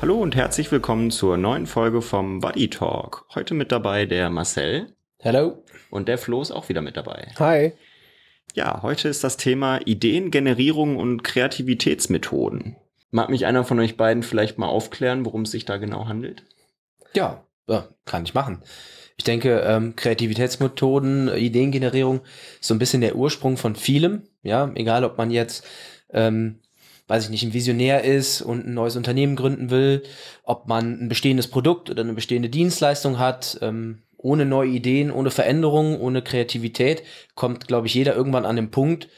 Hallo und herzlich willkommen zur neuen Folge vom Buddy Talk. Heute mit dabei der Marcel. Hello. Und der Flo ist auch wieder mit dabei. Hi. Ja, heute ist das Thema Ideengenerierung und Kreativitätsmethoden. Mag mich einer von euch beiden vielleicht mal aufklären, worum es sich da genau handelt? Ja, ja kann ich machen. Ich denke, ähm, Kreativitätsmethoden, Ideengenerierung ist so ein bisschen der Ursprung von vielem. Ja, egal ob man jetzt ähm, weiß ich nicht, ein Visionär ist und ein neues Unternehmen gründen will, ob man ein bestehendes Produkt oder eine bestehende Dienstleistung hat, ähm, ohne neue Ideen, ohne Veränderungen, ohne Kreativität, kommt, glaube ich, jeder irgendwann an den Punkt,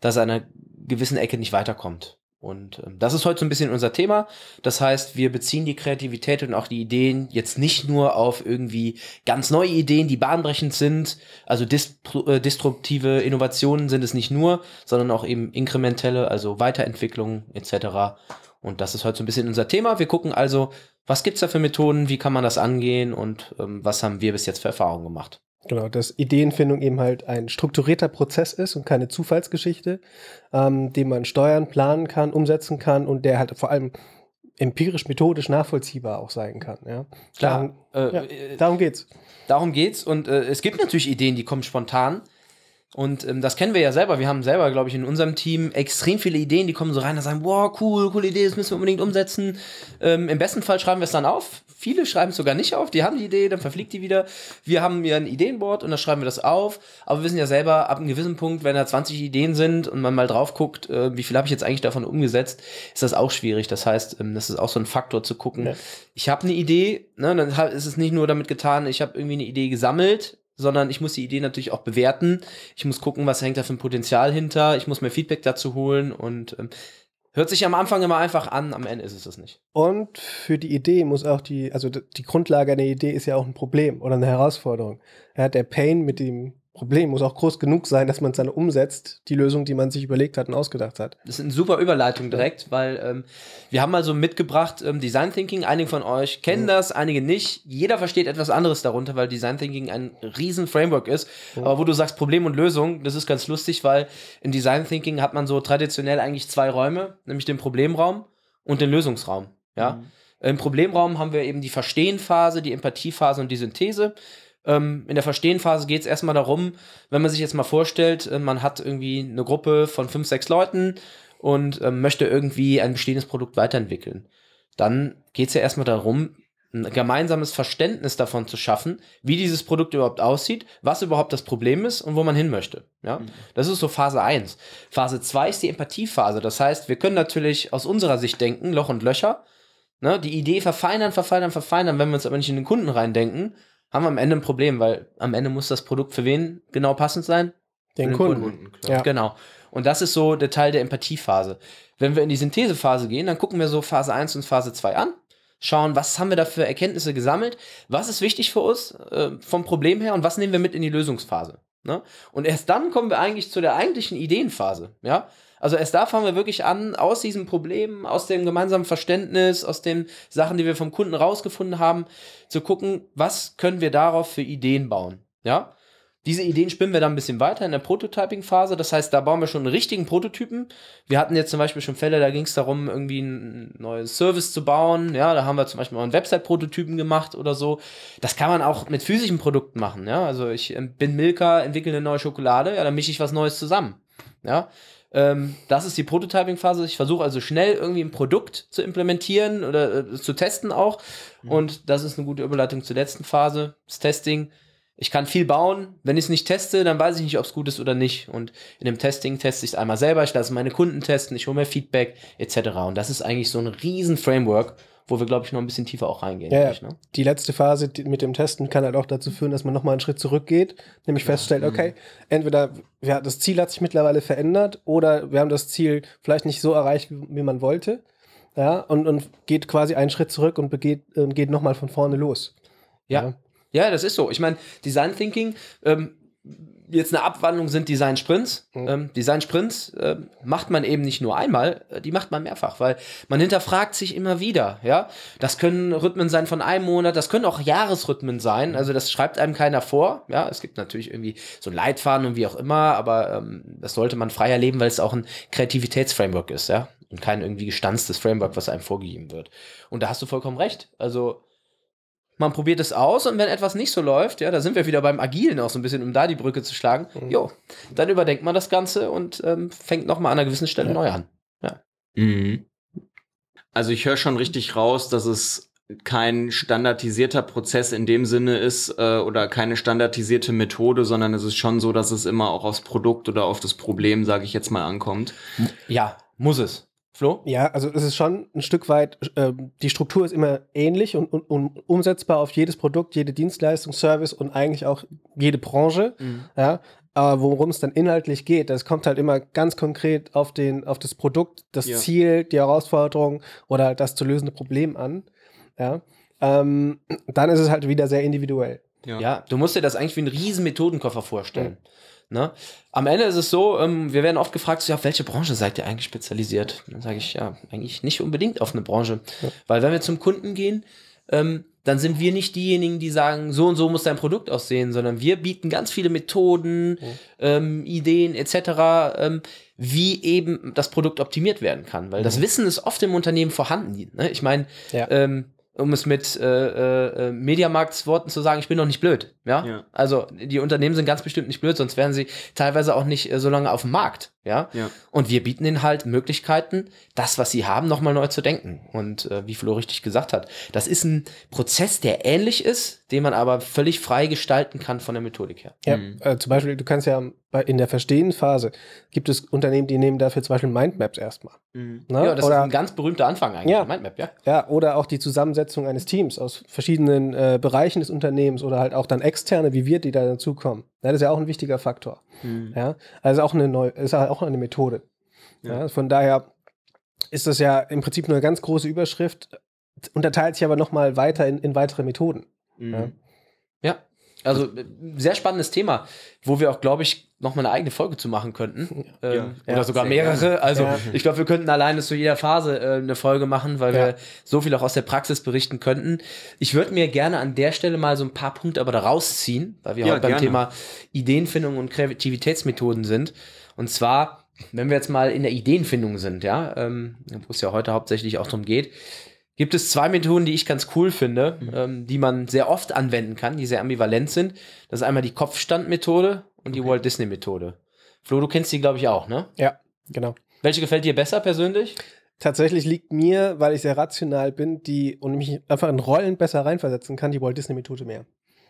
dass er an einer gewissen Ecke nicht weiterkommt. Und ähm, das ist heute so ein bisschen unser Thema. Das heißt, wir beziehen die Kreativität und auch die Ideen jetzt nicht nur auf irgendwie ganz neue Ideen, die bahnbrechend sind. Also äh, disruptive Innovationen sind es nicht nur, sondern auch eben inkrementelle, also Weiterentwicklungen etc. Und das ist heute so ein bisschen unser Thema. Wir gucken also, was gibt's da für Methoden, wie kann man das angehen und ähm, was haben wir bis jetzt für Erfahrungen gemacht. Genau, dass Ideenfindung eben halt ein strukturierter Prozess ist und keine Zufallsgeschichte, ähm, den man steuern, planen kann, umsetzen kann und der halt vor allem empirisch, methodisch nachvollziehbar auch sein kann. Ja? Klar, darum, äh, ja, äh, darum geht's. Darum geht's und äh, es gibt natürlich Ideen, die kommen spontan. Und ähm, das kennen wir ja selber. Wir haben selber, glaube ich, in unserem Team extrem viele Ideen, die kommen so rein und sagen, wow, cool, coole Idee, das müssen wir unbedingt umsetzen. Ähm, Im besten Fall schreiben wir es dann auf. Viele schreiben es sogar nicht auf, die haben die Idee, dann verfliegt die wieder. Wir haben ja ein Ideenboard und dann schreiben wir das auf. Aber wir wissen ja selber, ab einem gewissen Punkt, wenn da 20 Ideen sind und man mal drauf guckt, äh, wie viel habe ich jetzt eigentlich davon umgesetzt, ist das auch schwierig. Das heißt, ähm, das ist auch so ein Faktor zu gucken. Ja. Ich habe eine Idee, ne, dann ist es nicht nur damit getan, ich habe irgendwie eine Idee gesammelt, sondern ich muss die Idee natürlich auch bewerten. Ich muss gucken, was hängt da für ein Potenzial hinter. Ich muss mir Feedback dazu holen und ähm, hört sich am Anfang immer einfach an, am Ende ist es das nicht. Und für die Idee muss auch die, also die Grundlage einer Idee ist ja auch ein Problem oder eine Herausforderung. Er hat der Pain mit dem Problem muss auch groß genug sein, dass man es dann umsetzt, die Lösung, die man sich überlegt hat und ausgedacht hat. Das ist eine super Überleitung direkt, weil ähm, wir haben mal so mitgebracht ähm, Design Thinking. Einige von euch kennen mhm. das, einige nicht. Jeder versteht etwas anderes darunter, weil Design Thinking ein riesen Framework ist. Mhm. Aber wo du sagst Problem und Lösung, das ist ganz lustig, weil in Design Thinking hat man so traditionell eigentlich zwei Räume, nämlich den Problemraum und den Lösungsraum. Ja. Mhm. Im Problemraum haben wir eben die Verstehenphase, die Empathiephase und die Synthese. Ähm, in der Verstehenphase geht es erstmal darum, wenn man sich jetzt mal vorstellt, äh, man hat irgendwie eine Gruppe von fünf, sechs Leuten und äh, möchte irgendwie ein bestehendes Produkt weiterentwickeln. Dann geht es ja erstmal darum, ein gemeinsames Verständnis davon zu schaffen, wie dieses Produkt überhaupt aussieht, was überhaupt das Problem ist und wo man hin möchte. Ja? Mhm. Das ist so Phase 1. Phase 2 ist die Empathiephase. Das heißt, wir können natürlich aus unserer Sicht denken, Loch und Löcher, ne? die Idee verfeinern, verfeinern, verfeinern, wenn wir uns aber nicht in den Kunden reindenken, haben wir am Ende ein Problem, weil am Ende muss das Produkt für wen genau passend sein? Den, den Kunden. Kunden ja. Genau. Und das ist so der Teil der Empathiephase. Wenn wir in die Synthesephase gehen, dann gucken wir so Phase 1 und Phase 2 an, schauen, was haben wir da für Erkenntnisse gesammelt, was ist wichtig für uns äh, vom Problem her und was nehmen wir mit in die Lösungsphase. Ne? Und erst dann kommen wir eigentlich zu der eigentlichen Ideenphase. Ja? Also erst da fangen wir wirklich an, aus diesem Problem, aus dem gemeinsamen Verständnis, aus den Sachen, die wir vom Kunden rausgefunden haben, zu gucken, was können wir darauf für Ideen bauen. Ja? Diese Ideen spinnen wir dann ein bisschen weiter in der Prototyping-Phase. Das heißt, da bauen wir schon einen richtigen Prototypen. Wir hatten jetzt zum Beispiel schon Fälle, da ging es darum, irgendwie ein neues Service zu bauen. Ja, da haben wir zum Beispiel mal einen Website-Prototypen gemacht oder so. Das kann man auch mit physischen Produkten machen. Ja, also ich ähm, bin Milka, entwickle eine neue Schokolade. Ja, dann mische ich was Neues zusammen. Ja, ähm, das ist die Prototyping-Phase. Ich versuche also schnell irgendwie ein Produkt zu implementieren oder äh, zu testen auch. Mhm. Und das ist eine gute Überleitung zur letzten Phase, das Testing. Ich kann viel bauen. Wenn ich es nicht teste, dann weiß ich nicht, ob es gut ist oder nicht. Und in dem Testing teste ich es einmal selber. Ich lasse meine Kunden testen, ich hole mir Feedback etc. Und das ist eigentlich so ein riesen Framework, wo wir, glaube ich, noch ein bisschen tiefer auch reingehen. Ja, ich, ne? Die letzte Phase mit dem Testen kann halt auch dazu führen, dass man nochmal einen Schritt zurückgeht, nämlich feststellt, mhm. okay, entweder ja, das Ziel hat sich mittlerweile verändert oder wir haben das Ziel vielleicht nicht so erreicht, wie, wie man wollte. Ja, und, und geht quasi einen Schritt zurück und begeht, und geht nochmal von vorne los. Ja. ja. Ja. das ist so. Ich meine, Design Thinking, ähm, jetzt eine Abwandlung sind Design Sprints. Mhm. Ähm, Design Sprints äh, macht man eben nicht nur einmal, äh, die macht man mehrfach, weil man hinterfragt sich immer wieder. Ja, das können Rhythmen sein von einem Monat, das können auch Jahresrhythmen sein. Also das schreibt einem keiner vor. Ja, es gibt natürlich irgendwie so ein Leitfaden und wie auch immer, aber ähm, das sollte man frei erleben, weil es auch ein Kreativitätsframework ist, ja, und kein irgendwie gestanztes Framework, was einem vorgegeben wird. Und da hast du vollkommen recht. Also man probiert es aus und wenn etwas nicht so läuft, ja, da sind wir wieder beim Agilen auch so ein bisschen, um da die Brücke zu schlagen, jo, dann überdenkt man das Ganze und ähm, fängt nochmal an einer gewissen Stelle neu an. Mhm. Also ich höre schon richtig raus, dass es kein standardisierter Prozess in dem Sinne ist äh, oder keine standardisierte Methode, sondern es ist schon so, dass es immer auch aufs Produkt oder auf das Problem, sage ich jetzt mal, ankommt. Ja, muss es. Flo? Ja, also es ist schon ein Stück weit, äh, die Struktur ist immer ähnlich und, und, und umsetzbar auf jedes Produkt, jede Dienstleistung, Service und eigentlich auch jede Branche. Ja, aber worum es dann inhaltlich geht, das kommt halt immer ganz konkret auf, den, auf das Produkt, das Ja. Ziel, die Herausforderung oder das zu lösende Problem an. Ja, ähm, dann ist es halt wieder sehr individuell. Ja, du musst dir das eigentlich wie einen riesen Methodenkoffer vorstellen. Ne? Am Ende ist es so, ähm, wir werden oft gefragt, so, ja, auf welche Branche seid ihr eigentlich spezialisiert? Dann sage ich, ja, eigentlich nicht unbedingt auf eine Branche. Weil wenn wir zum Kunden gehen, ähm, dann sind wir nicht diejenigen, die sagen, so und so muss dein Produkt aussehen, sondern wir bieten ganz viele Methoden, ähm, Ideen etc., ähm, wie eben das Produkt optimiert werden kann. Weil das Wissen ist oft im Unternehmen vorhanden. Ne? Ich meine, Ja. ähm, um es mit äh, äh, Mediamarkts-Worten zu sagen, ich bin doch nicht blöd. Ja? Ja. Also die Unternehmen sind ganz bestimmt nicht blöd, sonst wären sie teilweise auch nicht äh, so lange auf dem Markt. Ja? Ja. Und wir bieten ihnen halt Möglichkeiten, das, was sie haben, nochmal neu zu denken. Und äh, wie Flo richtig gesagt hat, das ist ein Prozess, der ähnlich ist, den man aber völlig frei gestalten kann von der Methodik her. Ja, Mhm. äh, zum Beispiel, du kannst ja bei, in der Verstehen-Phase gibt es Unternehmen, die nehmen dafür zum Beispiel Mindmaps erstmal. Mhm. Ne? Ja, das Oder ist ein ganz berühmter Anfang eigentlich. Ja. Mindmap, ja. Ja, oder auch die Zusammensetzung eines Teams aus verschiedenen äh, Bereichen des Unternehmens oder halt auch dann externe, wie wir, die da dazukommen. Ja, das ist ja auch ein wichtiger Faktor. Mhm. Ja, also auch eine neue, ist halt auch eine Methode. Ja. Ja. von daher ist das ja im Prinzip nur eine ganz große Überschrift, unterteilt sich aber nochmal weiter in, in weitere Methoden. Mhm. Ja. Ja. Also äh, sehr spannendes Thema, wo wir auch, glaube ich, noch mal eine eigene Folge zu machen könnten. Ähm, Ja. oder sogar mehrere. Also ich glaube, wir könnten alleine zu jeder Phase äh, eine Folge machen, weil wir so viel auch aus der Praxis berichten könnten. Ich würde mir gerne an der Stelle mal so ein paar Punkte aber da rausziehen, weil wir Ja, heute beim gerne. Thema Ideenfindung und Kreativitätsmethoden sind. Und zwar, wenn wir jetzt mal in der Ideenfindung sind, ja, ähm, wo es ja heute hauptsächlich auch darum geht, gibt es zwei Methoden, die ich ganz cool finde, ähm, die man sehr oft anwenden kann, die sehr ambivalent sind. Das ist einmal die Kopfstandmethode und die Walt Disney Methode. Flo, du kennst die, glaube ich, auch, ne? Ja, genau. Welche gefällt dir besser persönlich? Tatsächlich liegt mir, weil ich sehr rational bin, die und mich einfach in Rollen besser reinversetzen kann, die Walt Disney Methode mehr.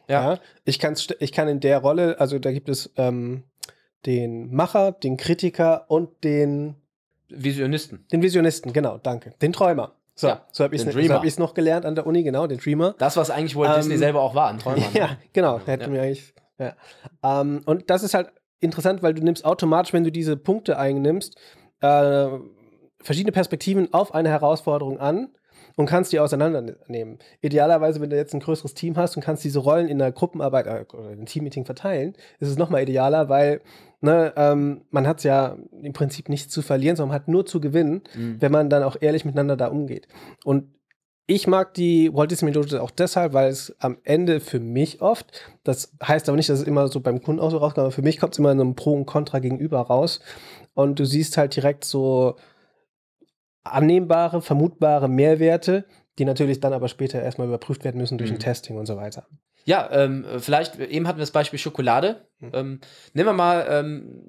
Ja. ich, kann, ich kann in der Rolle, also da gibt es ähm, den Macher, den Kritiker und den, Visionisten. den Visionisten, genau, danke. Den Träumer. So, Ja, so habe ich es noch gelernt an der Uni, genau, den Dreamer. Das, was eigentlich Walt Ähm, Disney selber auch war, ein Träumer. ne? Ja, genau. Hätte Ja. mir eigentlich. Ja. Ähm, und das ist halt interessant, weil du nimmst automatisch, wenn du diese Punkte einnimmst, äh, verschiedene Perspektiven auf eine Herausforderung an und kannst die auseinandernehmen. Idealerweise, wenn du jetzt ein größeres Team hast und kannst diese Rollen in der Gruppenarbeit äh, oder in einem Teammeeting verteilen, ist es nochmal idealer, weil ne, ähm, man hat ja im Prinzip nichts zu verlieren, sondern man hat nur zu gewinnen, Mhm. wenn man dann auch ehrlich miteinander da umgeht. Und ich mag die Walt Disney Methode auch deshalb, weil es am Ende für mich oft, das heißt aber nicht, dass es immer so beim Kunden auch so rauskommt, aber für mich kommt es immer in einem Pro und Contra gegenüber raus. Und du siehst halt direkt so annehmbare, vermutbare Mehrwerte, die natürlich dann aber später erstmal überprüft werden müssen durch Mhm. ein Testing und so weiter. Ja, ähm, vielleicht, eben hatten wir das Beispiel Schokolade. Mhm. Ähm, nehmen wir mal ähm,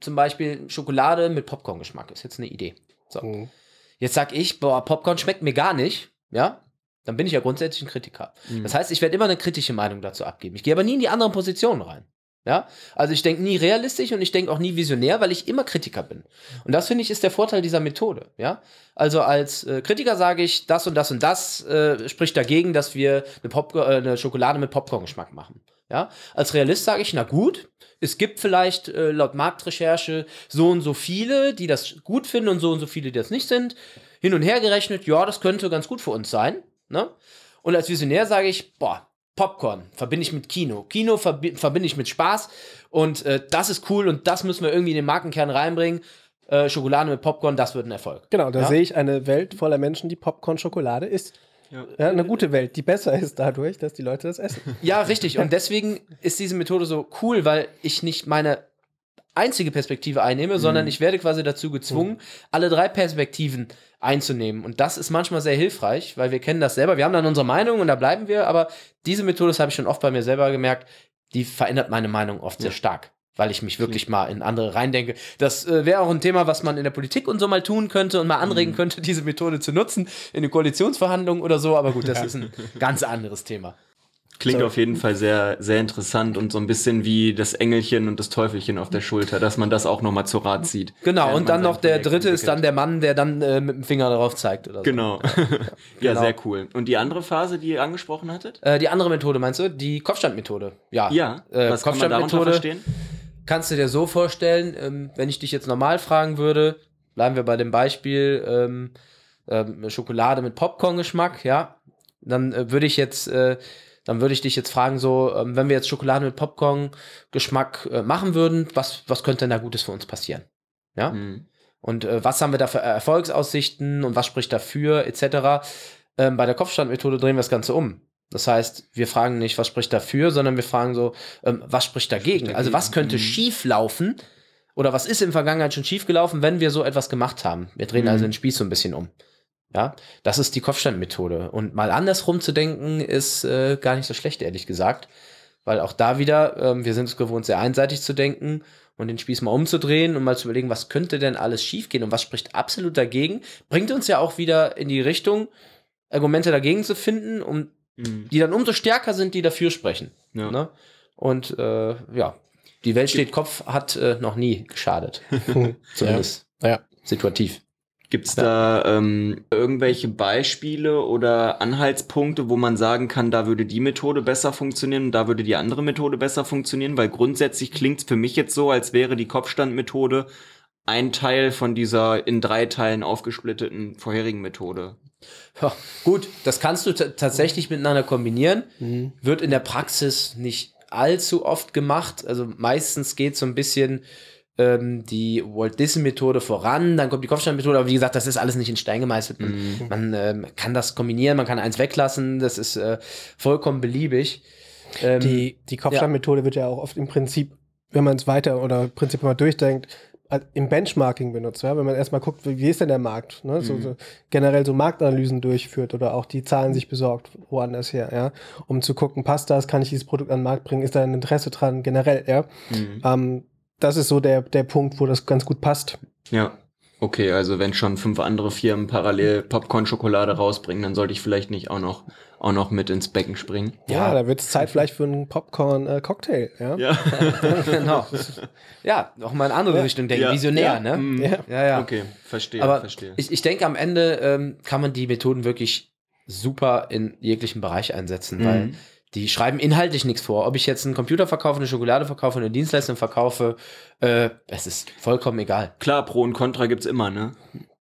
zum Beispiel Schokolade mit Popcorn-Geschmack. Ist jetzt eine Idee. So. Mhm. Jetzt sag ich, boah, Popcorn schmeckt mir gar nicht, ja, dann bin ich ja grundsätzlich ein Kritiker. Mhm. Das heißt, ich werde immer eine kritische Meinung dazu abgeben. Ich gehe aber nie in die anderen Positionen rein. Ja, also ich denke nie realistisch und ich denke auch nie visionär, weil ich immer Kritiker bin. Und das finde ich ist der Vorteil dieser Methode. Ja, also als äh, Kritiker sage ich, das und das und das äh, spricht dagegen, dass wir eine, Pop äh, eine Schokolade mit Popcorn-Geschmack machen. Ja, als Realist sage ich, na gut, es gibt vielleicht äh, laut Marktrecherche so und so viele, die das gut finden und so und so viele, die das nicht sind. Hin und her gerechnet, ja, das könnte ganz gut für uns sein. Ne? Und als Visionär sage ich, boah, Popcorn verbinde ich mit Kino. Kino verbi verbinde ich mit Spaß und äh, das ist cool und das müssen wir irgendwie in den Markenkern reinbringen. Äh, Schokolade mit Popcorn, das wird ein Erfolg. Genau, da Ja? sehe ich eine Welt voller Menschen, die Popcorn-Schokolade isst. Ja. eine gute Welt, die besser ist dadurch, dass die Leute das essen. Ja, richtig. Und deswegen ist diese Methode so cool, weil ich nicht meine einzige Perspektive einnehme, sondern ich werde quasi dazu gezwungen, alle drei Perspektiven einzunehmen. Und das ist manchmal sehr hilfreich, weil wir kennen das selber. Wir haben dann unsere Meinung und da bleiben wir, aber diese Methode, das habe ich schon oft bei mir selber gemerkt, die verändert meine Meinung oft sehr stark. Weil ich mich wirklich mal in andere reindenke. Das äh, wäre auch ein Thema, was man in der Politik und so mal tun könnte und mal anregen könnte, diese Methode zu nutzen in den Koalitionsverhandlungen oder so. Aber gut, das ist ein ganz anderes Thema. Klingt So. auf jeden Fall sehr, sehr interessant und so ein bisschen wie das Engelchen und das Teufelchen auf der Schulter, dass man das auch nochmal zu Rat zieht. Genau, und dann noch der dritte ist dann entwickelt. der Mann, der dann äh, mit dem Finger darauf zeigt oder so. Genau. ja, Genau. sehr cool. Und die andere Phase, die ihr angesprochen hattet? Äh, die andere Methode meinst du? Die Kopfstandmethode. Ja. Ja, Äh, was kann man darunter Kopfstandmethode verstehen? kannst du dir so vorstellen, ähm, wenn ich dich jetzt normal fragen würde, bleiben wir bei dem Beispiel ähm, ähm, Schokolade mit Popcorn-Geschmack, ja, dann äh, würde ich jetzt, äh, dann würde ich dich jetzt fragen, so, ähm, wenn wir jetzt Schokolade mit Popcorn-Geschmack äh, machen würden, was, was könnte denn da Gutes für uns passieren? Ja. Hm. Und äh, was haben wir da für Erfolgsaussichten und was spricht dafür, etc. Ähm, bei der Kopfstandmethode drehen wir das Ganze um. Das heißt, wir fragen nicht, was spricht dafür, sondern wir fragen so, ähm, was spricht dagegen? Also was könnte Mhm. schief laufen oder was ist in der Vergangenheit schon schief gelaufen, wenn wir so etwas gemacht haben? Wir drehen Mhm. also den Spieß so ein bisschen um. Ja, das ist die Kopfstandmethode. Und mal andersrum zu denken, ist äh, gar nicht so schlecht, ehrlich gesagt. Weil auch da wieder, ähm, wir sind es gewohnt, sehr einseitig zu denken und den Spieß mal umzudrehen und mal zu überlegen, was könnte denn alles schiefgehen und was spricht absolut dagegen, bringt uns ja auch wieder in die Richtung, Argumente dagegen zu finden, um, Hm. die dann umso stärker sind, die dafür sprechen. Ja. Ne? Und äh, ja, die Welt steht Kopf hat äh, noch nie geschadet. Zumindest Ja. situativ. Gibt es da ähm, irgendwelche Beispiele oder Anhaltspunkte, wo man sagen kann, da würde die Methode besser funktionieren und da würde die andere Methode besser funktionieren? Weil grundsätzlich klingt es für mich jetzt so, als wäre die Kopfstandmethode ein Teil von dieser in drei Teilen aufgesplitteten vorherigen Methode. Ja, gut, das kannst du ta- tatsächlich miteinander kombinieren. Mhm. Wird in der Praxis nicht allzu oft gemacht. Also meistens geht so ein bisschen ähm, die Walt Disney Methode voran, dann kommt die Kopfsteinmethode, aber wie gesagt, das ist alles nicht in Stein gemeißelt. Man, Mhm. man ähm, kann das kombinieren, man kann eins weglassen, das ist äh, vollkommen beliebig. Ähm, Die, die Kopfstandmethode wird ja auch oft im Prinzip, wenn man es weiter oder im Prinzip mal durchdenkt, im Benchmarking benutzt, ja? wenn man erstmal guckt, wie, wie ist denn der Markt, ne? so, so generell so Marktanalysen durchführt oder auch die Zahlen sich besorgt, woanders her, ja, um zu gucken, passt das, kann ich dieses Produkt an den Markt bringen, ist da ein Interesse dran, generell, ja. Mhm. Ähm, das ist so der, der Punkt, wo das ganz gut passt. Ja. Okay, also wenn schon fünf andere Firmen parallel Popcorn-Schokolade rausbringen, dann sollte ich vielleicht nicht auch noch, auch noch mit ins Becken springen. Ja, Ja. da wird es Zeit vielleicht für einen Popcorn-Cocktail, ja. Ja. genau. Ja, auch mal in andere Richtung denken, Ja. visionär, Ja. ne? Mhm. Ja. Ja, ja. Okay, verstehe, Aber verstehe. ich, ich denke, am Ende ähm, kann man die Methoden wirklich super in jeglichen Bereich einsetzen, weil Mhm. Die schreiben inhaltlich nichts vor. Ob ich jetzt einen Computer verkaufe, eine Schokolade verkaufe, eine Dienstleistung verkaufe, äh, es ist vollkommen egal. Klar, Pro und Contra gibt's immer, ne?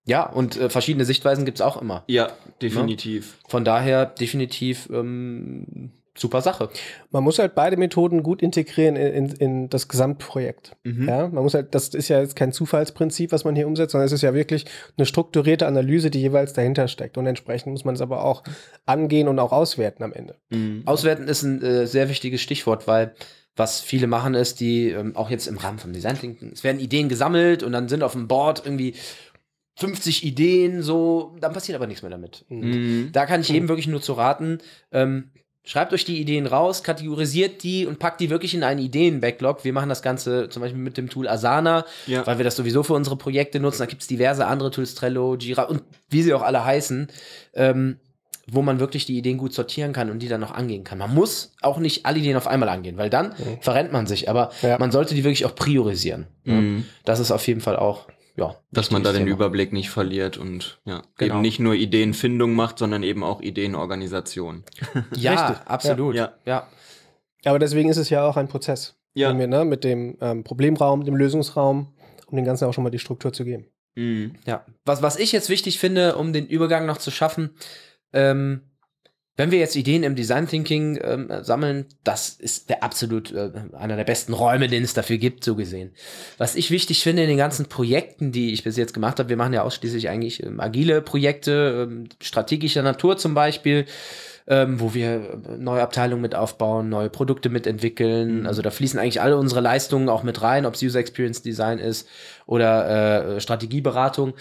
Ja, und äh, verschiedene Sichtweisen gibt's auch immer. Ja, definitiv. Von daher definitiv ähm, super Sache. Man muss halt beide Methoden gut integrieren in, in, in das Gesamtprojekt. Mhm. Ja, man muss halt, das ist ja jetzt kein Zufallsprinzip, was man hier umsetzt, sondern es ist ja wirklich eine strukturierte Analyse, die jeweils dahinter steckt. Und entsprechend muss man es aber auch angehen und auch auswerten am Ende. Mhm. Auswerten ist ein äh, sehr wichtiges Stichwort, weil was viele machen ist, die ähm, auch jetzt im Rahmen vom Design Thinking, es werden Ideen gesammelt und dann sind auf dem Board irgendwie 50 Ideen, so, dann passiert aber nichts mehr damit. Mhm. Da kann ich jedem wirklich nur zu raten, ähm, schreibt euch die Ideen raus, kategorisiert die und packt die wirklich in einen Ideen-Backlog. Wir machen das Ganze zum Beispiel mit dem Tool Asana, Ja. weil wir das sowieso für unsere Projekte nutzen. Da gibt es diverse andere Tools, Trello, Jira und wie sie auch alle heißen, ähm, wo man wirklich die Ideen gut sortieren kann und die dann noch angehen kann. Man muss auch nicht alle Ideen auf einmal angehen, weil dann verrennt man sich. Aber Ja. man sollte die wirklich auch priorisieren. Mhm. Das ist auf jeden Fall auch, ja. Dass man da den Thema. Überblick nicht verliert und ja, Genau. eben nicht nur Ideenfindung macht, sondern eben auch Ideenorganisation. Ja, Richtig. absolut. Ja. ja. Aber deswegen ist es ja auch ein Prozess. Ja. Wenn wir, ne, mit dem ähm, Problemraum, dem Lösungsraum, um den Ganzen auch schon mal die Struktur zu geben. Mhm. Ja, was, was ich jetzt wichtig finde, um den Übergang noch zu schaffen, ähm, wenn wir jetzt Ideen im Design Thinking ähm, sammeln, das ist der absolut äh, einer der besten Räume, den es dafür gibt, so gesehen. Was ich wichtig finde in den ganzen Projekten, die ich bis jetzt gemacht habe, wir machen ja ausschließlich eigentlich ähm, agile Projekte, ähm, strategischer Natur zum Beispiel, ähm, wo wir äh, neue Abteilungen mit aufbauen, neue Produkte mitentwickeln. Mhm. Also da fließen eigentlich alle unsere Leistungen auch mit rein, ob es User Experience Design ist oder äh, Strategieberatung.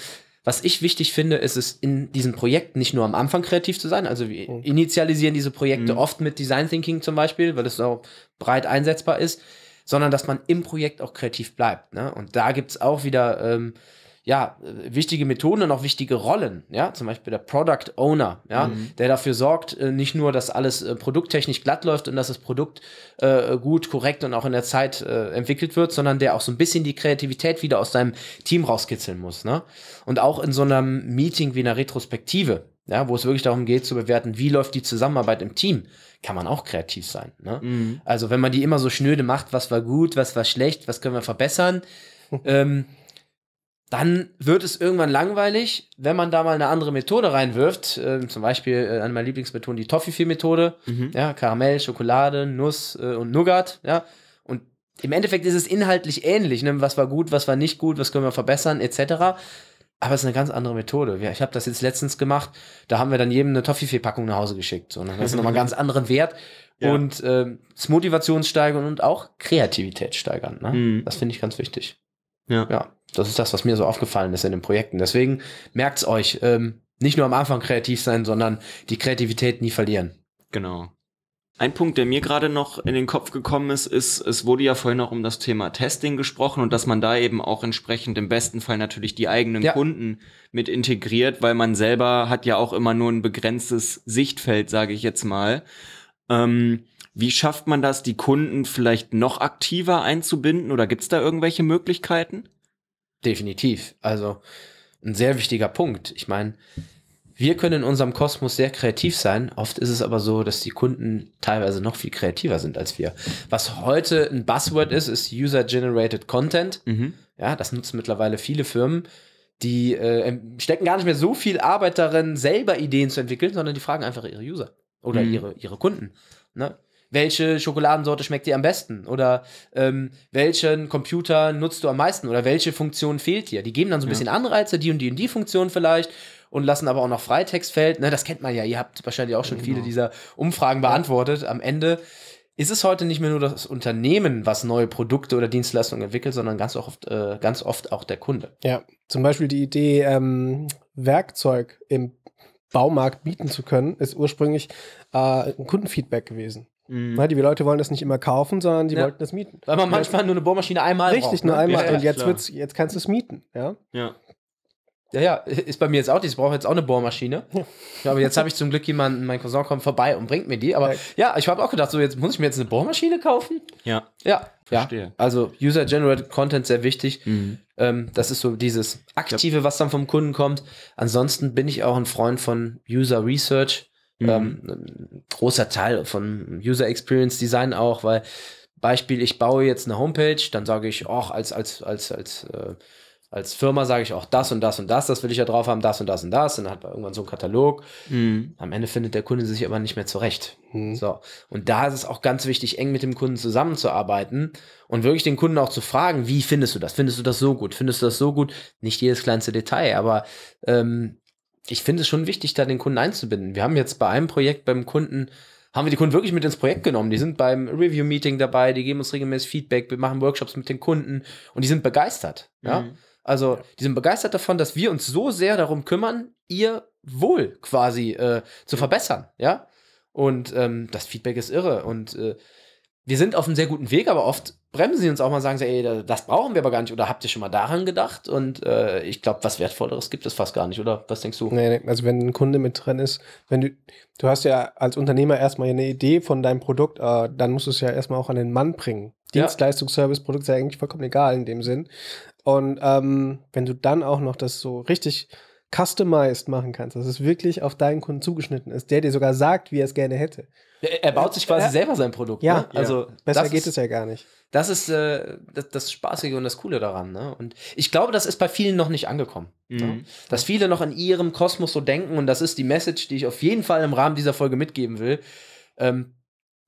Was ich wichtig finde, ist es in diesen Projekten nicht nur am Anfang kreativ zu sein. Also wir mhm. initialisieren diese Projekte mhm. oft mit Design Thinking zum Beispiel, weil es auch breit einsetzbar ist, sondern dass man im Projekt auch kreativ bleibt. Ne? Und da gibt's auch wieder ähm, ja, wichtige Methoden und auch wichtige Rollen, ja, zum Beispiel der Product Owner, ja, mhm. der dafür sorgt, äh, nicht nur, dass alles äh, produkttechnisch glatt läuft und dass das Produkt äh, gut, korrekt und auch in der Zeit äh, entwickelt wird, sondern der auch so ein bisschen die Kreativität wieder aus seinem Team rauskitzeln muss, ne? Und auch in so einem Meeting wie einer Retrospektive, ja, wo es wirklich darum geht zu bewerten, wie läuft die Zusammenarbeit im Team, kann man auch kreativ sein, ne? Mhm. Also, wenn man die immer so schnöde macht, was war gut, was war schlecht, was können wir verbessern, ähm, dann wird es irgendwann langweilig, wenn man da mal eine andere Methode reinwirft. Äh, zum Beispiel äh, eine meiner Lieblingsmethoden, die Toffifee-Methode. Mhm. Ja, Karamell, Schokolade, Nuss äh, und Nougat. Ja, und im Endeffekt ist es inhaltlich ähnlich. Ne? Was war gut, was war nicht gut, was können wir verbessern, etc. Aber es ist eine ganz andere Methode. Ich habe das jetzt letztens gemacht. Da haben wir dann jedem eine Toffifee-Packung nach Hause geschickt. So, das ist nochmal einen ganz anderen Wert. Ja. Und äh, das Motivationssteigern und auch Kreativität steigern. Ne? Mhm. Das finde ich ganz wichtig. Ja. ja, das ist das, was mir so aufgefallen ist in den Projekten. Deswegen merkt's euch, ähm, nicht nur am Anfang kreativ sein, sondern die Kreativität nie verlieren. Genau. Ein Punkt, der mir gerade noch in den Kopf gekommen ist, ist, es wurde ja vorhin auch um das Thema Testing gesprochen und dass man da eben auch entsprechend im besten Fall natürlich die eigenen ja. Kunden mit integriert, weil man selber hat ja auch immer nur ein begrenztes Sichtfeld, sage ich jetzt mal. Ähm, wie schafft man das, die Kunden vielleicht noch aktiver einzubinden oder gibt es da irgendwelche Möglichkeiten? Definitiv. Also ein sehr wichtiger Punkt. Ich meine, wir können in unserem Kosmos sehr kreativ sein. Oft ist es aber so, dass die Kunden teilweise noch viel kreativer sind als wir. Was heute ein Buzzword ist, ist User-Generated Content. Mhm. Ja, das nutzen mittlerweile viele Firmen. Die äh, stecken gar nicht mehr so viel Arbeit darin, selber Ideen zu entwickeln, sondern die fragen einfach ihre User oder mhm. ihre, ihre Kunden. Ne? Welche Schokoladensorte schmeckt dir am besten oder ähm, welchen Computer nutzt du am meisten oder welche Funktion fehlt dir. Die geben dann so ein bisschen Anreize, die und die und die Funktion vielleicht und lassen aber auch noch Freitextfeld. Ne, das kennt man ja. Ihr habt wahrscheinlich auch schon genau. viele dieser Umfragen beantwortet. Am Ende ist es heute nicht mehr nur das Unternehmen, was neue Produkte oder Dienstleistungen entwickelt, sondern ganz oft, äh, ganz oft auch der Kunde. Ja, zum Beispiel die Idee, ähm, Werkzeug im Baumarkt bieten zu können, ist ursprünglich äh, ein Kundenfeedback gewesen. Mhm. Na, die Leute wollen das nicht immer kaufen, sondern die ja. wollten das mieten. Weil man manchmal nur eine Bohrmaschine einmal Richtig, braucht, nur ne? einmal. Ja, und jetzt, wird's, jetzt kannst du es mieten. Ja. ja. Ja, ja, ist bei mir jetzt auch Ich brauche jetzt auch eine Bohrmaschine. Ja. Aber jetzt habe ich zum Glück jemanden, mein Cousin kommt vorbei und bringt mir die. Aber ja, ich habe auch gedacht, so jetzt muss ich mir jetzt eine Bohrmaschine kaufen. Ja. Ja, verstehe. Ja. Also User-Generated Content sehr wichtig. Mhm. Ähm, das ist so dieses Aktive, was dann vom Kunden kommt. Ansonsten bin ich auch ein Freund von User Research. Mhm. Ähm, großer Teil von User Experience Design auch, weil Beispiel, ich baue jetzt eine Homepage, dann sage ich, auch als, als, als, als, äh, als Firma sage ich auch das und das und das, das will ich ja drauf haben, das und das und das. Und dann hat man irgendwann so einen Katalog. Mhm. Am Ende findet der Kunde sich aber nicht mehr zurecht. Mhm. So. Und da ist es auch ganz wichtig, eng mit dem Kunden zusammenzuarbeiten und wirklich den Kunden auch zu fragen, wie findest du das? Findest du das so gut? Findest du das so gut? Nicht jedes kleinste Detail, aber ähm, ich finde es schon wichtig, da den Kunden einzubinden. Wir haben jetzt bei einem Projekt beim Kunden, haben wir die Kunden wirklich mit ins Projekt genommen. Die sind beim Review-Meeting dabei, die geben uns regelmäßig Feedback, wir machen Workshops mit den Kunden und die sind begeistert. Ja. Mhm. Also, die sind begeistert davon, dass wir uns so sehr darum kümmern, ihr Wohl quasi äh, zu verbessern, ja. Und ähm, das Feedback ist irre. Und äh, wir sind auf einem sehr guten Weg, aber oft bremsen sie uns auch mal, sagen sie, ey, das brauchen wir aber gar nicht. Oder habt ihr schon mal daran gedacht? Und äh, ich glaube, was Wertvolleres gibt es fast gar nicht, oder? Was denkst du? Nee, nee, also wenn ein Kunde mit drin ist, wenn du, du hast ja als Unternehmer erstmal eine Idee von deinem Produkt, äh, dann musst du es ja erstmal auch an den Mann bringen. Dienstleistung, Service, Produkt ist ja eigentlich vollkommen egal in dem Sinn. Und ähm, wenn du dann auch noch das so richtig customized machen kannst, dass es wirklich auf deinen Kunden zugeschnitten ist, der dir sogar sagt, wie er es gerne hätte. Er, er baut sich quasi Ja. selber sein Produkt. Ja, ne? also Besser das geht ist, es ja gar nicht. Das ist äh, das, das Spaßige und das Coole daran. Ne? Und ich glaube, das ist bei vielen noch nicht angekommen. Ne? Mhm. Dass viele noch in ihrem Kosmos so denken und das ist die Message, die ich auf jeden Fall im Rahmen dieser Folge mitgeben will. Ähm,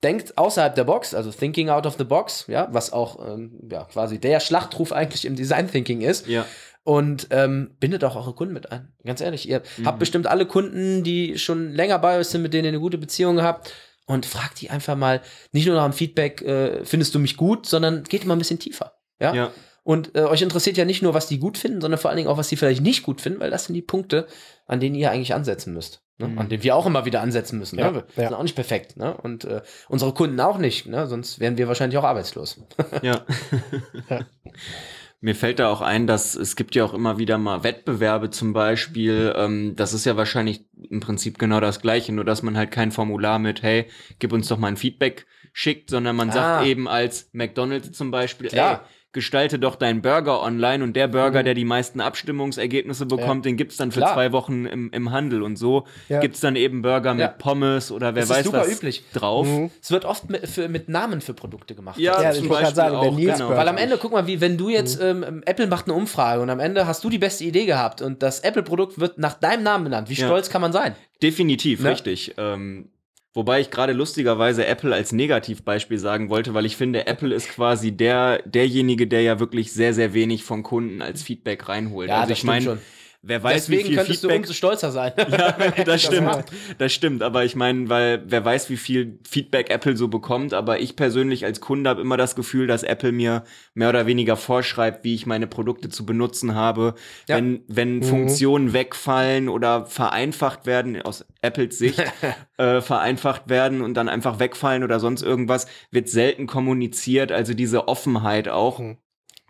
denkt außerhalb der Box, also thinking out of the box, ja, was auch ähm, ja, quasi der Schlachtruf eigentlich im Design Thinking ist. Ja. Und ähm, bindet auch eure Kunden mit ein. Ganz ehrlich, ihr habt bestimmt alle Kunden, die schon länger bei euch sind, mit denen ihr eine gute Beziehung habt. Und fragt die einfach mal, nicht nur nach dem Feedback, äh, findest du mich gut, sondern geht mal ein bisschen tiefer. Ja. Ja. Und äh, euch interessiert ja nicht nur, was die gut finden, sondern vor allen Dingen auch, was die vielleicht nicht gut finden, weil das sind die Punkte, an denen ihr eigentlich ansetzen müsst. Ne? Mhm. An denen wir auch immer wieder ansetzen müssen. Ja, ne? Wir ja. sind auch nicht perfekt. Ne? Und äh, unsere Kunden auch nicht, ne? sonst wären wir wahrscheinlich auch arbeitslos. Ja. Ja. Mir fällt da auch ein, dass es gibt ja auch immer wieder mal Wettbewerbe zum Beispiel. Ähm, das ist ja wahrscheinlich im Prinzip genau das Gleiche, nur dass man halt kein Formular mit, hey, gib uns doch mal ein Feedback schickt, sondern man Ah. sagt eben als McDonald's zum Beispiel, Klar. ey, gestalte doch deinen Burger online und der Burger, Mhm. der die meisten Abstimmungsergebnisse bekommt, den gibt's dann für Klar. zwei Wochen im, im Handel und so Ja. gibt's dann eben Burger mit Ja. Pommes oder wer Das ist weiß super was üblich. drauf. Mhm. Es wird oft mit, für, mit Namen für Produkte gemacht. Ja, Ja, zum ich wollte Beispiel gerade sagen, auch, genau. Weil am Ende, guck mal, wie wenn du jetzt, ähm, Apple macht eine Umfrage und am Ende hast du die beste Idee gehabt und das Apple-Produkt wird nach deinem Namen benannt. Wie Ja. stolz kann man sein? Definitiv, Ne? richtig. Ähm, wobei ich gerade lustigerweise Apple als Negativbeispiel sagen wollte, weil ich finde, Apple ist quasi der, derjenige, der ja wirklich sehr, sehr wenig von Kunden als Feedback reinholt. also ich meine, wer weiß, Deswegen wie viel könntest du Feedback umso stolzer sein. ja, das stimmt. Das stimmt, aber ich meine, weil wer weiß, wie viel Feedback Apple so bekommt, aber ich persönlich als Kunde habe immer das Gefühl, dass Apple mir mehr oder weniger vorschreibt, wie ich meine Produkte zu benutzen habe. Ja. Wenn, wenn Funktionen wegfallen oder vereinfacht werden, aus Apples Sicht, äh, vereinfacht werden und dann einfach wegfallen oder sonst irgendwas, wird selten kommuniziert. Also diese Offenheit auch. Mhm.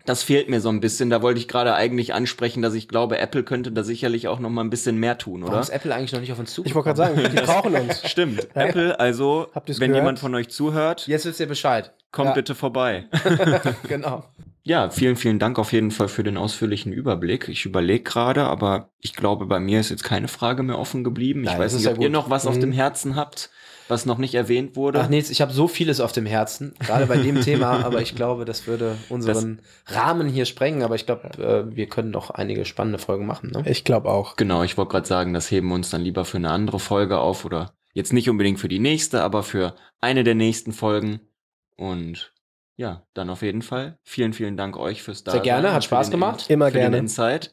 Das fehlt mir so ein bisschen. Da wollte ich gerade eigentlich ansprechen, dass ich glaube, Apple könnte da sicherlich auch noch mal ein bisschen mehr tun, Warum oder? ist Apple eigentlich noch nicht auf uns Ich wollte gerade sagen, die brauchen uns. Stimmt. Apple, also, wenn gehört? jemand von euch zuhört, Jetzt wisst ihr Bescheid. kommt ja, bitte vorbei. Genau. Ja, vielen, vielen Dank auf jeden Fall für den ausführlichen Überblick. Ich überlege gerade, aber ich glaube, bei mir ist jetzt keine Frage mehr offen geblieben. Ich Nein, weiß das ist nicht, ja ob ihr noch was auf Mhm. dem Herzen habt, was noch nicht erwähnt wurde. Ach Nils, ich habe so vieles auf dem Herzen, gerade bei dem Thema, aber ich glaube, das würde unseren Rahmen hier sprengen, aber ich glaube, äh, wir können doch einige spannende Folgen machen. Ne? Ich glaube auch. Genau, ich wollte gerade sagen, das heben wir uns dann lieber für eine andere Folge auf oder jetzt nicht unbedingt für die nächste, aber für eine der nächsten Folgen. Und ja, dann auf jeden Fall. Vielen, vielen Dank euch fürs Dasein. gerne, hat Spaß gemacht. In- Immer für gerne. Den Insight.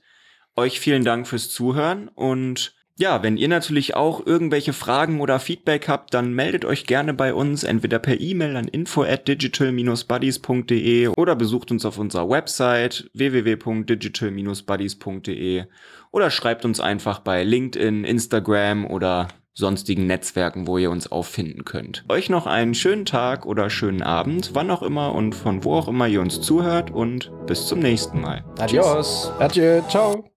Euch vielen Dank fürs Zuhören und ja, wenn ihr natürlich auch irgendwelche Fragen oder Feedback habt, dann meldet euch gerne bei uns, entweder per E-Mail an info at digital-buddies.de oder besucht uns auf unserer Website www.digital-buddies.de oder schreibt uns einfach bei LinkedIn, Instagram oder sonstigen Netzwerken, wo ihr uns auffinden könnt. Euch noch einen schönen Tag oder schönen Abend, wann auch immer und von wo auch immer ihr uns zuhört und bis zum nächsten Mal. Adios. Adieu, ciao.